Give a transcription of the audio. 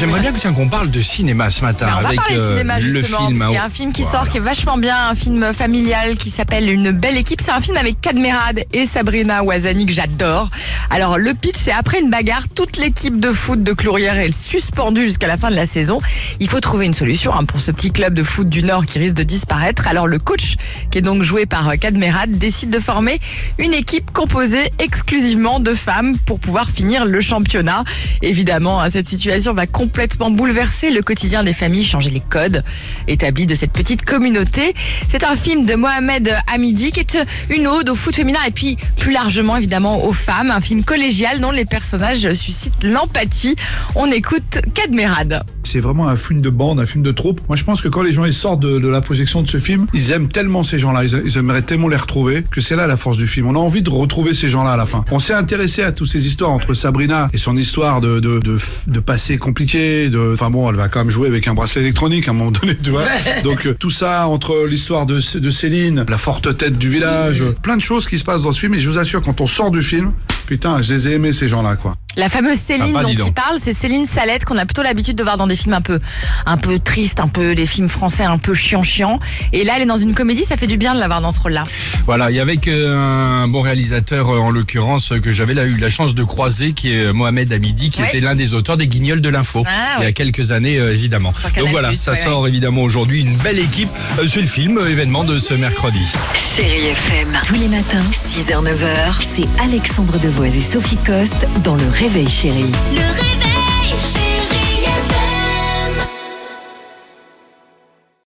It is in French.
J'aimerais bien que, tiens, qu'on parle de cinéma ce matin Ben, on va avec parler de euh, cinéma le justement, film. parce qu'il y a hein. un film qui Voilà. sort qui est vachement bien, un film familial qui s'appelle Une belle équipe. C'est un film avec Cadmerade et Sabrina Ouazani que j'adore. Alors le pitch, c'est après une bagarre, toute l'équipe de foot de Clourière est suspendue jusqu'à la fin de la saison. Il faut trouver une solution hein, pour ce petit club de foot du Nord qui risque de disparaître. Alors le coach, qui est donc joué par euh, Cadmerade, décide de former une équipe composée exclusivement de femmes pour pouvoir finir le championnat. Évidemment, hein, cette situation va complètement bouleverser le quotidien des familles, changer les codes établis de cette petite communauté. C'est un film de Mohamed Hamidi qui est une ode au foot féminin et puis plus largement évidemment aux femmes. Un film collégial dont les personnages suscitent l'empathie. On écoute Cadmerade. C'est vraiment un film de bande, un film de troupe. Moi, je pense que quand les gens ils sortent de, de la projection de ce film, ils aiment tellement ces gens-là, ils, ils aimeraient tellement les retrouver, que c'est là la force du film. On a envie de retrouver ces gens-là à la fin. On s'est intéressé à toutes ces histoires entre Sabrina et son histoire de, de, de, de passé compliqué. De, enfin bon, elle va quand même jouer avec un bracelet électronique à un moment donné, tu vois. Donc euh, tout ça entre l'histoire de, de Céline, la forte tête du village, plein de choses qui se passent dans ce film. Et je vous assure, quand on sort du film, putain, je les ai aimés ces gens-là, quoi. La fameuse Céline Sympa, dont dis donc. il parle, c'est Céline Salette qu'on a plutôt l'habitude de voir dans des films un peu, un peu tristes, un peu des films français un peu chiant chiant. Et là, elle est dans une comédie, ça fait du bien de l'avoir dans ce rôle-là. Voilà, et avec euh, un bon réalisateur, euh, en l'occurrence, euh, que j'avais là, eu la chance de croiser, qui est Mohamed Hamidi, qui Ouais. était l'un des auteurs des Guignols de l'info, Ah, il y a quelques années, évidemment. Sur Canal+, Donc voilà, ça ouais, sort évidemment aujourd'hui, une belle équipe. C'est le film, événement de ce mercredi. Chérie FM. Tous les matins, 6h-9h, c'est Alexandre Devoise et Sophie Coste dans Le Réveil Chérie. Le.